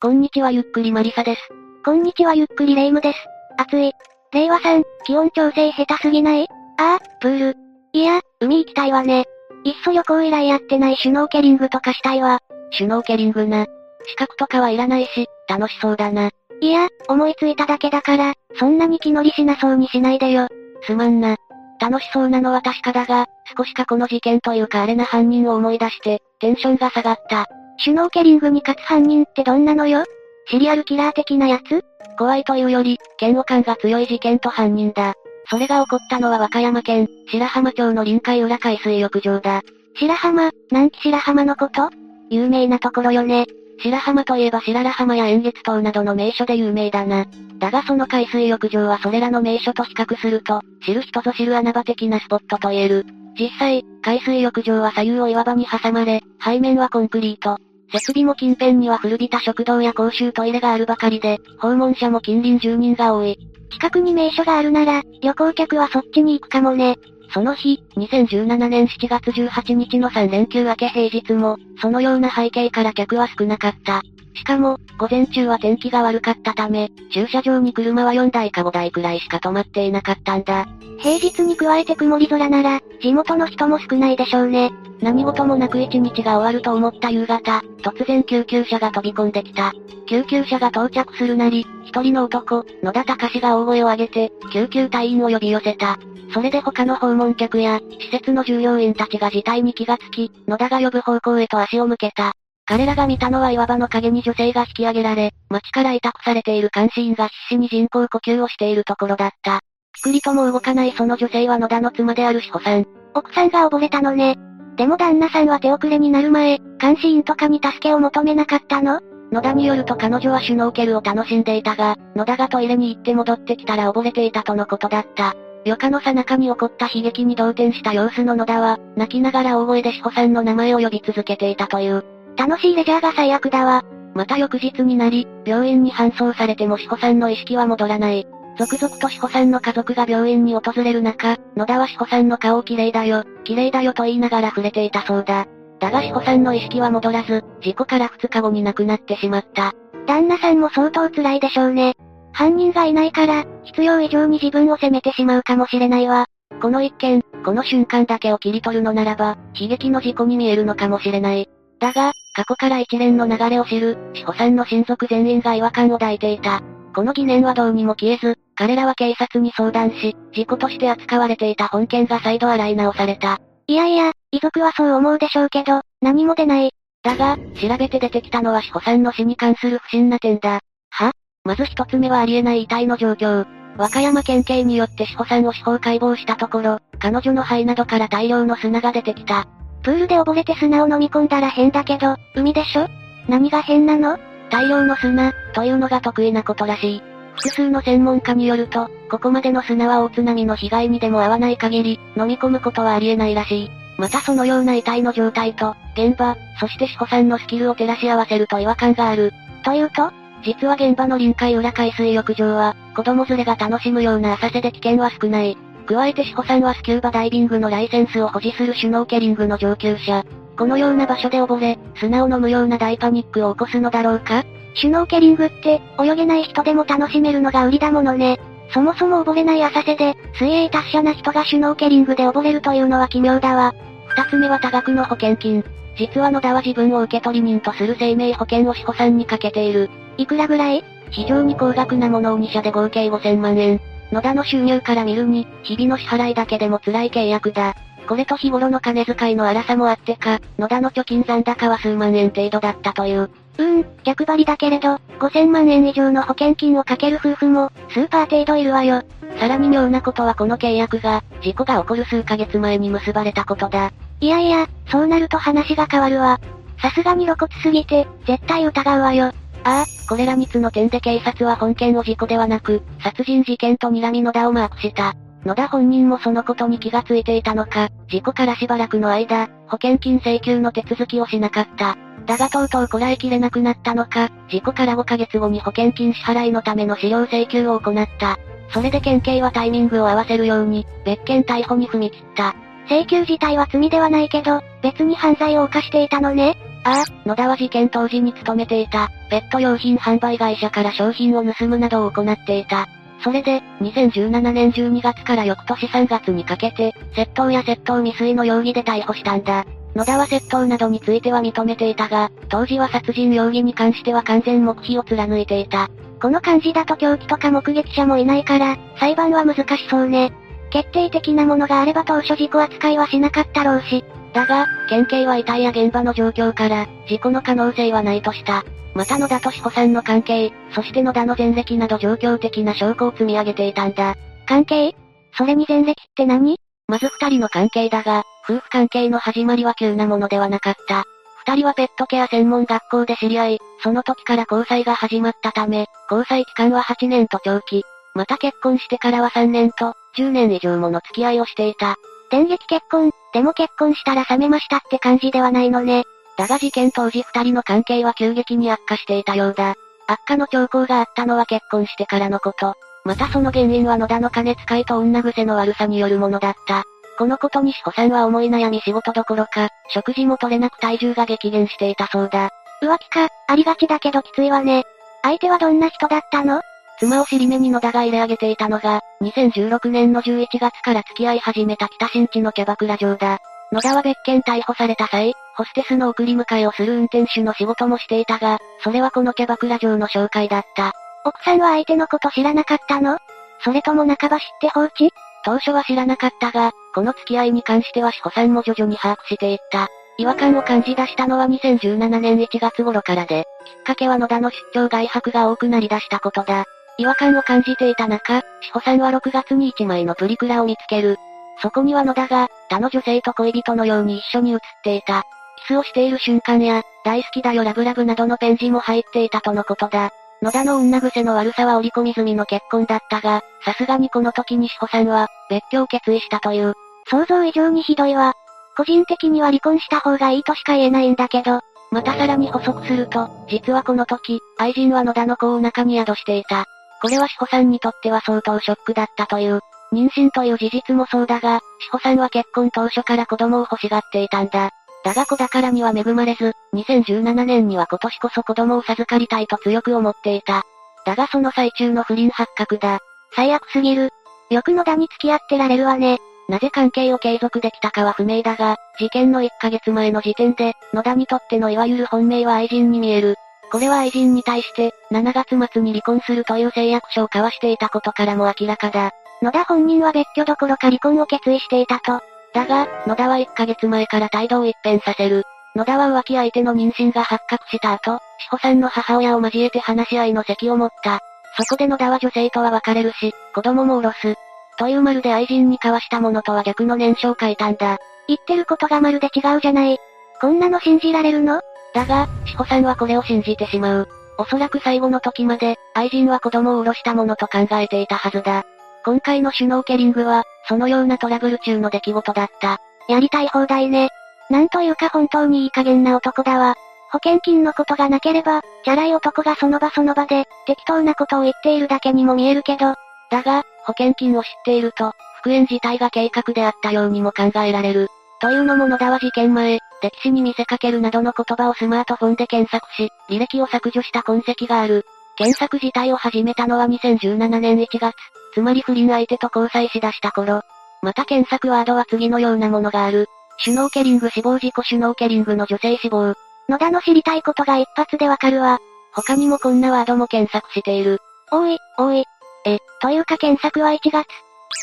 こんにちはゆっくりマリサです。こんにちはゆっくりレイムです。暑い。令和さん、気温調整下手すぎない？ああ、プール。いや、海行きたいわね。いっそ旅行以来やってないシュノーケリングとかしたいわ。シュノーケリングな。資格とかはいらないし、楽しそうだな。いや、思いついただけだから、そんなに気乗りしなそうにしないでよ。すまんな。楽しそうなのは確かだが、少し過去の事件というかあれな犯人を思い出して、テンションが下がった。シュノーケリングに勝つ犯人ってどんなのよ？シリアルキラー的なやつ？怖いというより、嫌悪感が強い事件と犯人だ。それが起こったのは和歌山県、白浜町の臨海浦海水浴場だ。白浜、南紀白浜のこと？有名なところよね。白浜といえば白良浜や円月島などの名所で有名だな。だがその海水浴場はそれらの名所と比較すると、知る人ぞ知る穴場的なスポットと言える。実際、海水浴場は左右を岩場に挟まれ、背面はコンクリート。設備も近辺には古びた食堂や公衆トイレがあるばかりで、訪問者も近隣住人が多い。近くに名所があるなら、旅行客はそっちに行くかもね。その日、2017年7月18日の3連休明け平日も、そのような背景から客は少なかった。しかも、午前中は天気が悪かったため、駐車場に車は4台か5台くらいしか止まっていなかったんだ。平日に加えて曇り空なら、地元の人も少ないでしょうね。何事もなく一日が終わると思った夕方、突然救急車が飛び込んできた。救急車が到着するなり、一人の男、野田隆が大声を上げて、救急隊員を呼び寄せた。それで他の訪問客や、施設の従業員たちが事態に気がつき、野田が呼ぶ方向へと足を向けた。彼らが見たのは岩場の影に女性が引き上げられ、街から委託されている監視員が必死に人工呼吸をしているところだった。ピクリとも動かないその女性は野田の妻である志保さん。奥さんが溺れたのね。でも旦那さんは手遅れになる前、監視員とかに助けを求めなかったの？野田によると彼女はシュノーケルを楽しんでいたが、野田がトイレに行って戻ってきたら溺れていたとのことだった。余暇の最中に起こった悲劇に動転した様子の野田は、泣きながら大声で志保さんの名前を呼び続けていたという。楽しいレジャーが最悪だわ。また翌日になり、病院に搬送されても志保さんの意識は戻らない。続々と志保さんの家族が病院に訪れる中、野田は志保さんの顔を綺麗だよ、綺麗だよと言いながら触れていたそうだ。だが志保さんの意識は戻らず、事故から2日後に亡くなってしまった。旦那さんも相当辛いでしょうね。犯人がいないから、必要以上に自分を責めてしまうかもしれないわ。この一件、この瞬間だけを切り取るのならば、悲劇の事故に見えるのかもしれない。だが、過去から一連の流れを知る、志保さんの親族全員が違和感を抱いていた。この疑念はどうにも消えず、彼らは警察に相談し、事故として扱われていた本件が再度洗い直された。いやいや、遺族はそう思うでしょうけど、何も出ない。だが、調べて出てきたのは志保さんの死に関する不審な点だ。は？まず一つ目はありえない遺体の状況。和歌山県警によって志保さんを司法解剖したところ、彼女の肺などから大量の砂が出てきた。プールで溺れて砂を飲み込んだら変だけど、海でしょ？何が変なの？大量の砂、というのが得意なことらしい。複数の専門家によると、ここまでの砂は大津波の被害にでも合わない限り、飲み込むことはありえないらしい。またそのような遺体の状態と、現場、そして志保さんのスキルを照らし合わせると違和感がある。というと実は現場の臨海浦海水浴場は、子供連れが楽しむような浅瀬で危険は少ない。加えて志保さんはスキューバダイビングのライセンスを保持するシュノーケリングの上級者。このような場所で溺れ、砂を飲むような大パニックを起こすのだろうか？シュノーケリングって、泳げない人でも楽しめるのが売りだものね。そもそも溺れない浅瀬で、水泳達者な人がシュノーケリングで溺れるというのは奇妙だわ。二つ目は多額の保険金。実は野田は自分を受取人とする生命保険を志保さんにかけている。いくらぐらい？非常に高額なものを2社で合計5000万円。野田の収入から見るに、日々の支払いだけでも辛い契約だ。これと日頃の金遣いの荒さもあってか、野田の貯金残高は数万円程度だったという。うーん、逆張りだけれど、5000万円以上の保険金をかける夫婦も、スーパー程度いるわよ。さらに妙なことはこの契約が、事故が起こる数ヶ月前に結ばれたことだ。いやいや、そうなると話が変わるわ。さすがに露骨すぎて、絶対疑うわよ。ああ、これら3つの点で警察は本件を事故ではなく、殺人事件と睨み野田をマークした。野田本人もそのことに気がついていたのか、事故からしばらくの間、保険金請求の手続きをしなかった。だがとうとうこらえきれなくなったのか、事故から5ヶ月後に保険金支払いのための資料請求を行った。それで県警はタイミングを合わせるように、別件逮捕に踏み切った。請求自体は罪ではないけど、別に犯罪を犯していたのね。ああ、野田は事件当時に勤めていた、ペット用品販売会社から商品を盗むなどを行っていた。それで、2017年12月から翌年3月にかけて、窃盗や窃盗未遂の容疑で逮捕したんだ。野田は窃盗などについては認めていたが、当時は殺人容疑に関しては完全黙秘を貫いていた。この感じだと凶器とか目撃者もいないから、裁判は難しそうね。決定的なものがあれば当初事故扱いはしなかったろうし。だが、県警は遺体や現場の状況から、事故の可能性はないとした。また野田と志保さんの関係、そして野田の前歴など状況的な証拠を積み上げていたんだ。関係？それに前歴って何？まず二人の関係だが、夫婦関係の始まりは急なものではなかった。二人はペットケア専門学校で知り合い、その時から交際が始まったため、交際期間は8年と長期。また結婚してからは3年と、10年以上もの付き合いをしていた。電撃結婚、でも結婚したら冷めましたって感じではないのね。だが事件当時二人の関係は急激に悪化していたようだ。悪化の兆候があったのは結婚してからのこと。またその原因は野田の金使いと女癖の悪さによるものだった。このことに志保さんは思い悩み仕事どころか、食事も取れなく体重が激減していたそうだ。浮気か、ありがちだけどきついわね。相手はどんな人だったの？妻を尻目に野田が入れ上げていたのが、2016年の11月から付き合い始めた北新地のキャバクラ場だ。野田は別件逮捕された際、ホステスの送り迎えをする運転手の仕事もしていたが、それはこのキャバクラ場の紹介だった。奥さんは相手のこと知らなかったの？それとも半ば知って放置？当初は知らなかったが、この付き合いに関しては志保さんも徐々に把握していった。違和感を感じ出したのは2017年1月頃からで、きっかけは野田の出張外泊が多くなり出したことだ。違和感を感じていた中、志保さんは6月に1枚のプリクラを見つける。そこには野田が、他の女性と恋人のように一緒に写っていた。キスをしている瞬間や、大好きだよラブラブなどのペン字も入っていたとのことだ。野田の女癖の悪さは織り込み済みの結婚だったが、さすがにこの時に志保さんは、別居を決意したという。想像以上にひどいわ。個人的には離婚した方がいいとしか言えないんだけど。またさらに補足すると、実はこの時、愛人は野田の子を中に宿していた。これは志保さんにとっては相当ショックだったという。妊娠という事実もそうだが、志保さんは結婚当初から子供を欲しがっていたんだ。だが子宝には恵まれず、2017年には今年こそ子供を授かりたいと強く思っていた。だがその最中の不倫発覚だ。最悪すぎる。よく野田に付き合ってられるわね。なぜ関係を継続できたかは不明だが、事件の1ヶ月前の時点で、野田にとってのいわゆる本命は愛人に見える。これは愛人に対して、7月末に離婚するという誓約書を交わしていたことからも明らかだ。野田本人は別居どころか離婚を決意していたと。だが、野田は1ヶ月前から態度を一変させる。野田は浮気相手の妊娠が発覚した後、志保さんの母親を交えて話し合いの席を持った。そこで野田は女性とは別れるし、子供も下ろす。というまるで愛人に交わしたものとは逆の念書を書いたんだ。言ってることがまるで違うじゃない。こんなの信じられるの？だが、志保さんはこれを信じてしまう。おそらく最後の時まで、愛人は子供を下ろしたものと考えていたはずだ。今回のシュノーケリングは、そのようなトラブル中の出来事だった。やりたい放題ね。なんというか本当にいい加減な男だわ。保険金のことがなければ、チャラい男がその場その場で、適当なことを言っているだけにも見えるけど。だが、保険金を知っていると、復縁自体が計画であったようにも考えられる。というのも野田は事件前、歴史に見せかけるなどの言葉をスマートフォンで検索し、履歴を削除した痕跡がある。検索自体を始めたのは2017年1月、つまり不倫相手と交際しだした頃。また検索ワードは次のようなものがある。シュノーケリング死亡事故シュノーケリングの女性死亡。野田の知りたいことが一発でわかるわ。他にもこんなワードも検索している。おい、おい。え、というか検索は1月。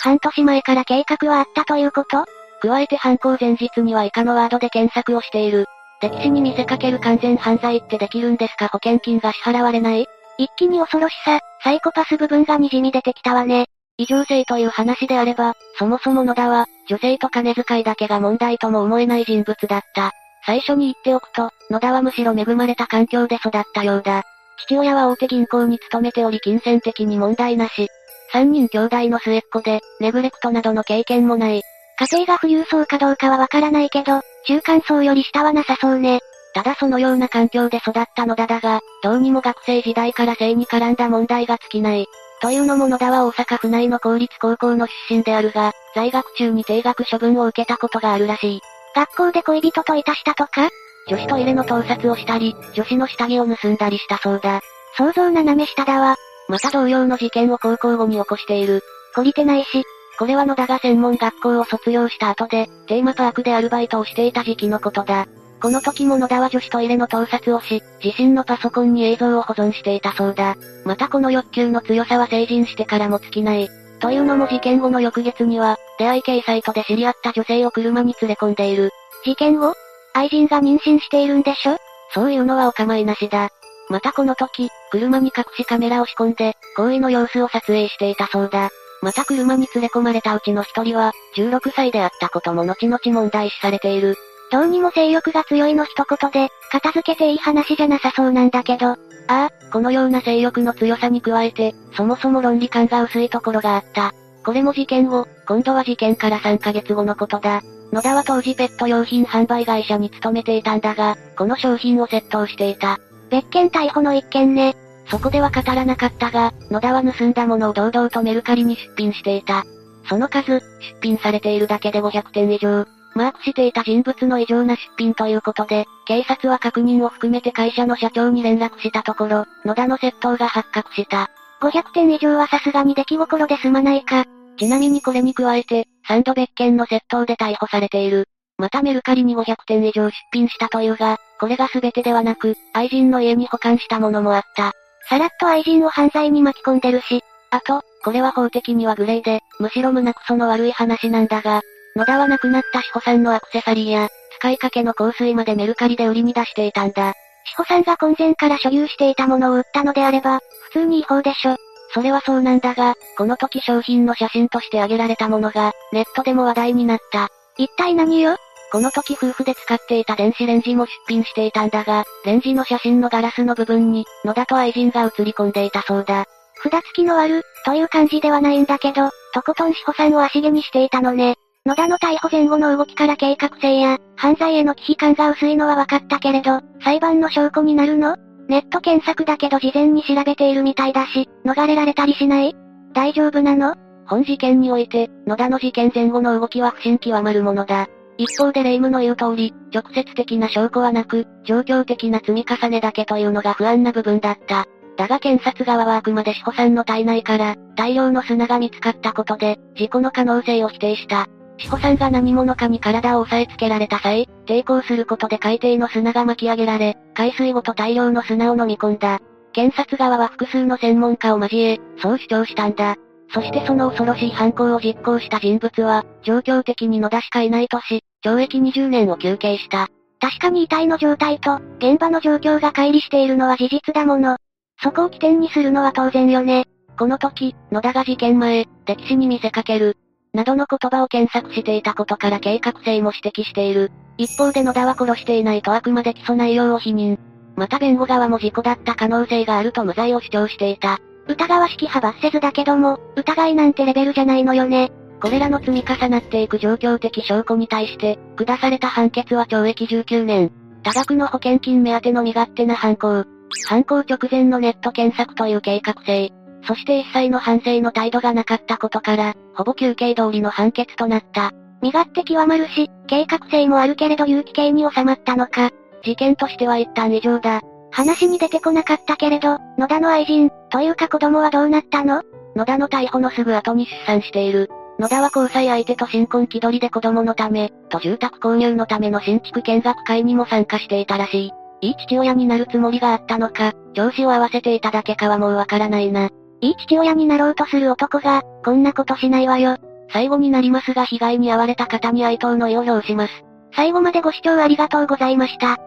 半年前から計画はあったということ？加えて犯行前日には以下のワードで検索をしている。歴史に見せかける完全犯罪ってできるんですか？保険金が支払われない？一気に恐ろしさ、サイコパス部分が滲み出てきたわね。異常性という話であれば、そもそも野田は、女性と金遣いだけが問題とも思えない人物だった。最初に言っておくと、野田はむしろ恵まれた環境で育ったようだ。父親は大手銀行に勤めており金銭的に問題なし。三人兄弟の末っ子で、ネグレクトなどの経験もない。家庭が富裕層かどうかはわからないけど、中間層より下はなさそうね。ただそのような環境で育った野田だが、どうにも学生時代から性に絡んだ問題が尽きない。というのも野田は大阪府内の公立高校の出身であるが、在学中に定額処分を受けたことがあるらしい。学校で恋人といたしたとか？女子トイレの盗撮をしたり、女子の下着を盗んだりしたそうだ。想像斜め下だわ。また同様の事件を高校後に起こしている。懲りてないし、これは野田が専門学校を卒業した後で、テーマパークでアルバイトをしていた時期のことだ。この時も野田は女子トイレの盗撮をし、自身のパソコンに映像を保存していたそうだ。またこの欲求の強さは成人してからも尽きない。というのも事件後の翌月には、出会い系サイトで知り合った女性を車に連れ込んでいる。事件後？愛人が妊娠しているんでしょ？そういうのはお構いなしだ。またこの時、車に隠しカメラを仕込んで、行為の様子を撮影していたそうだ。また車に連れ込まれたうちの一人は、16歳であったことも後々問題視されている。どうにも性欲が強いの一言で、片付けていい話じゃなさそうなんだけど。ああ、このような性欲の強さに加えて、そもそも論理感が薄いところがあった。これも事件後、今度は事件から3ヶ月後のことだ。野田は当時ペット用品販売会社に勤めていたんだが、この商品を窃盗していた。別件逮捕の一件ね。そこでは語らなかったが、野田は盗んだものを堂々とメルカリに出品していた。その数、出品されているだけで500点以上。マークしていた人物の異常な出品ということで、警察は確認を含めて会社の社長に連絡したところ、野田の窃盗が発覚した。500点以上はさすがに出来心で済まないか。ちなみにこれに加えて、3度別件の窃盗で逮捕されている。またメルカリに500点以上出品したというが、これが全てではなく、愛人の家に保管したものもあった。さらっと愛人を犯罪に巻き込んでるし。あと、これは法的にはグレーで、むしろ胸くその悪い話なんだが、野田は亡くなった志保さんのアクセサリーや、使いかけの香水までメルカリで売りに出していたんだ。志保さんが婚前から所有していたものを売ったのであれば、普通に違法でしょ。それはそうなんだが、この時商品の写真として挙げられたものが、ネットでも話題になった。一体何よ？この時夫婦で使っていた電子レンジも出品していたんだが、レンジの写真のガラスの部分に、野田と愛人が映り込んでいたそうだ。札付きの悪、という感じではないんだけど、とことん志保さんを足毛にしていたのね。野田の逮捕前後の動きから計画性や、犯罪への危機感が薄いのは分かったけれど、裁判の証拠になるの？ネット検索だけど事前に調べているみたいだし、逃れられたりしない？大丈夫なの？本事件において、野田の事件前後の動きは不審極まるものだ。一方で霊夢の言う通り、直接的な証拠はなく、状況的な積み重ねだけというのが不安な部分だった。だが検察側はあくまで志保さんの体内から、大量の砂が見つかったことで、事故の可能性を否定した。志保さんが何者かに体を押さえつけられた際、抵抗することで海底の砂が巻き上げられ、海水ごと大量の砂を飲み込んだ。検察側は複数の専門家を交え、そう主張したんだ。そしてその恐ろしい犯行を実行した人物は、状況的に野田しかいないとし、懲役20年を求刑した。確かに遺体の状態と、現場の状況が乖離しているのは事実だもの。そこを起点にするのは当然よね。この時、野田が事件前、歴史に見せかける、などの言葉を検索していたことから計画性も指摘している。一方で野田は殺していないとあくまで起訴内容を否認。また弁護側も事故だった可能性があると無罪を主張していた。疑わしき派罰せずだけども、疑いなんてレベルじゃないのよね。これらの積み重なっていく状況的証拠に対して、下された判決は懲役19年。多額の保険金目当ての身勝手な犯行。犯行直前のネット検索という計画性。そして一切の反省の態度がなかったことから、ほぼ休憩通りの判決となった。身勝手極まるし、計画性もあるけれど有期刑に収まったのか。事件としては一旦異常だ。話に出てこなかったけれど、野田の愛人、というか子供はどうなったの？野田の逮捕のすぐ後に出産している。野田は交際相手と新婚気取りで子供のため、と住宅購入のための新築見学会にも参加していたらしい。いい父親になるつもりがあったのか、調子を合わせていただけかはもうわからないな。いい父親になろうとする男が、こんなことしないわよ。最後になりますが被害に遭われた方に哀悼の意を表します。最後までご視聴ありがとうございました。